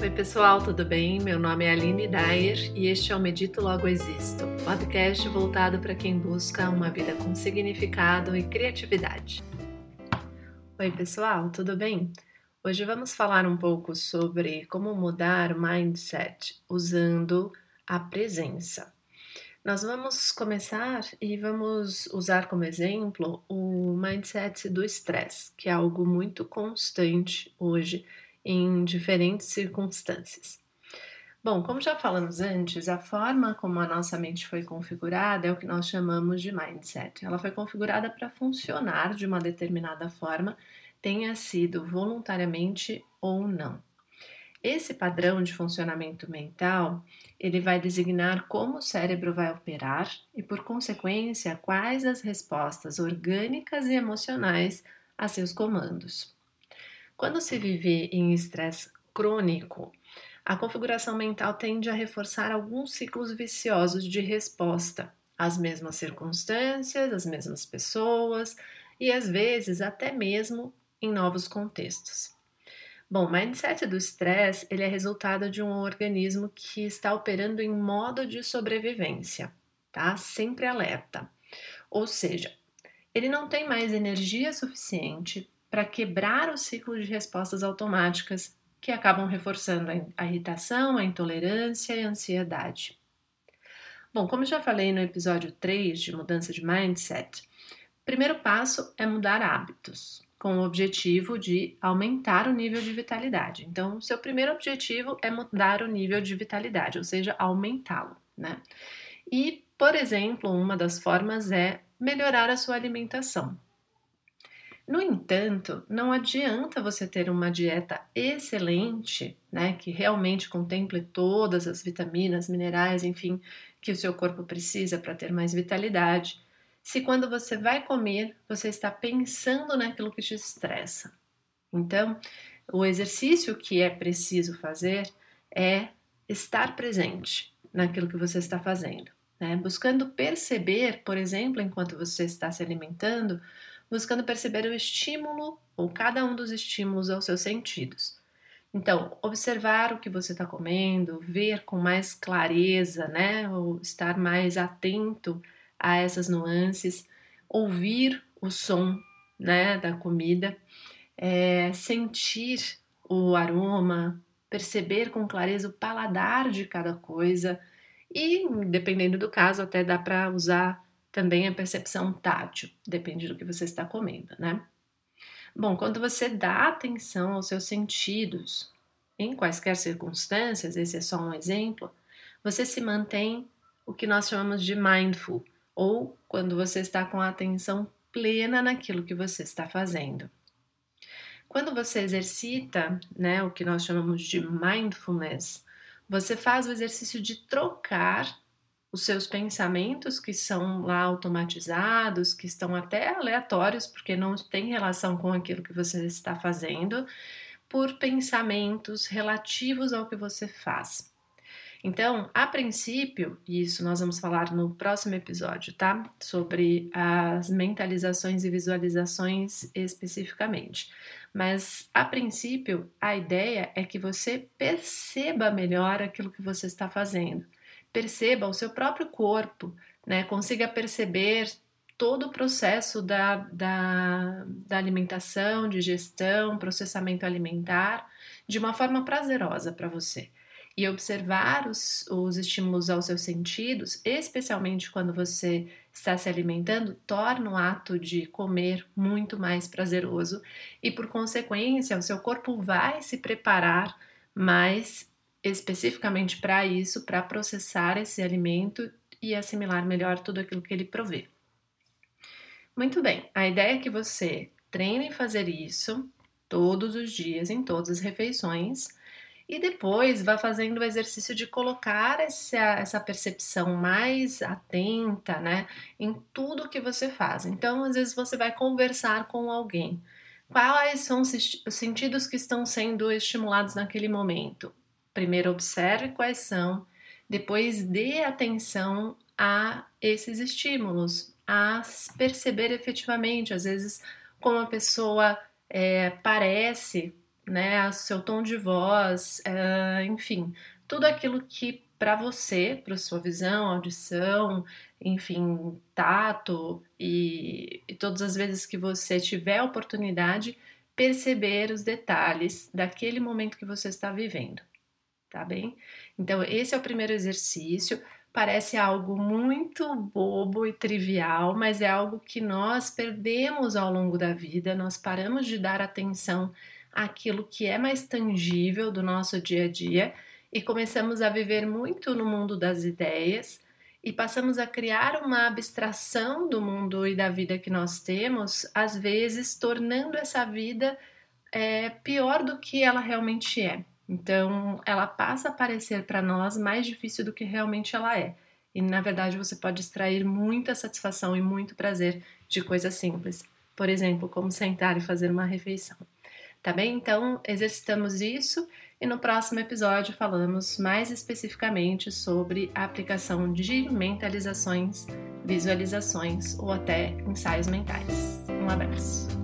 Oi, pessoal, tudo bem? Meu nome é Aline Dyer e este é o Medito Logo Existo, podcast voltado para quem busca uma vida com significado e criatividade. Oi, pessoal, tudo bem? Hoje vamos falar um pouco sobre como mudar o mindset usando a presença. Nós vamos começar e vamos usar como exemplo o mindset do estresse, que é algo muito constante hoje em diferentes circunstâncias. Bom, como já falamos antes, a forma como a nossa mente foi configurada é o que nós chamamos de mindset. Ela foi configurada para funcionar de uma determinada forma, tenha sido voluntariamente ou não. Esse padrão de funcionamento mental, ele vai designar como o cérebro vai operar e, por consequência, quais as respostas orgânicas e emocionais a seus comandos. Quando se vive em estresse crônico, a configuração mental tende a reforçar alguns ciclos viciosos de resposta às mesmas circunstâncias, às mesmas pessoas e às vezes até mesmo em novos contextos. Bom, o mindset do estresse ele é resultado de um organismo que está operando em modo de sobrevivência, tá? Sempre alerta. Ou seja, ele não tem mais energia suficiente para quebrar o ciclo de respostas automáticas que acabam reforçando a irritação, a intolerância e a ansiedade. Bom, como já falei no episódio 3 de mudança de mindset, o primeiro passo é mudar hábitos, com o objetivo de aumentar o nível de vitalidade. Então, seu primeiro objetivo é mudar o nível de vitalidade, ou seja, aumentá-lo, né? E, por exemplo, uma das formas é melhorar a sua alimentação. No entanto, não adianta você ter uma dieta excelente, né, que realmente contemple todas as vitaminas, minerais, enfim, que o seu corpo precisa para ter mais vitalidade, se quando você vai comer, você está pensando naquilo que te estressa. Então, o exercício que é preciso fazer é estar presente naquilo que você está fazendo, né? buscando perceber, por exemplo, enquanto você está se alimentando, buscando perceber o estímulo ou cada um dos estímulos aos seus sentidos. Então, observar o que você está comendo, ver com mais clareza, né? Ou estar mais atento a essas nuances, ouvir o som, né, da comida, é, sentir o aroma, perceber com clareza o paladar de cada coisa e, dependendo do caso, até dá para usar também a percepção tátil, depende do que você está comendo, né? Bom, quando você dá atenção aos seus sentidos, em quaisquer circunstâncias, esse é só um exemplo, você se mantém o que nós chamamos de mindful, ou quando você está com a atenção plena naquilo que você está fazendo. Quando você exercita, né, o que nós chamamos de mindfulness, você faz o exercício de trocar os seus pensamentos que são lá automatizados, que estão até aleatórios, porque não tem relação com aquilo que você está fazendo, por pensamentos relativos ao que você faz. Então, a princípio, e isso nós vamos falar no próximo episódio, tá? Sobre as mentalizações e visualizações especificamente. Mas, a princípio, a ideia é que você perceba melhor aquilo que você está fazendo perceba o seu próprio corpo, né? Consiga perceber todo o processo da, da, da alimentação, digestão, processamento alimentar de uma forma prazerosa para você. E observar os, os estímulos aos seus sentidos, especialmente quando você está se alimentando, torna o ato de comer muito mais prazeroso e, por consequência, o seu corpo vai se preparar mais especificamente para isso, para processar esse alimento e assimilar melhor tudo aquilo que ele provê. Muito bem, a ideia é que você treine em fazer isso todos os dias, em todas as refeições, e depois vá fazendo o exercício de colocar essa, essa percepção mais atenta, né, em tudo que você faz. Então, às vezes você vai conversar com alguém. Quais são os sentidos que estão sendo estimulados naquele momento? Primeiro observe quais são, depois dê atenção a esses estímulos, a perceber efetivamente, às vezes, como a pessoa é, parece né? Seu tom de voz, uh, enfim, tudo aquilo que para você, para sua visão, audição, enfim, tato e, e todas as vezes que você tiver a oportunidade, perceber os detalhes daquele momento que você está vivendo, tá bem? Então, esse é o primeiro exercício. Parece algo muito bobo e trivial, mas é algo que nós perdemos ao longo da vida, nós paramos de dar atenção àquilo que é mais tangível do nosso dia a dia e começamos a viver muito no mundo das ideias e passamos a criar uma abstração do mundo e da vida que nós temos, às vezes tornando essa vida é, pior do que ela realmente é. Então, ela passa a parecer para nós mais difícil do que realmente ela é. E na verdade, você pode extrair muita satisfação e muito prazer de coisas simples. Por exemplo, como sentar e fazer uma refeição. Tá bem? Então, exercitamos isso e no próximo episódio falamos mais especificamente sobre a aplicação de mentalizações, visualizações ou até ensaios mentais. Um abraço!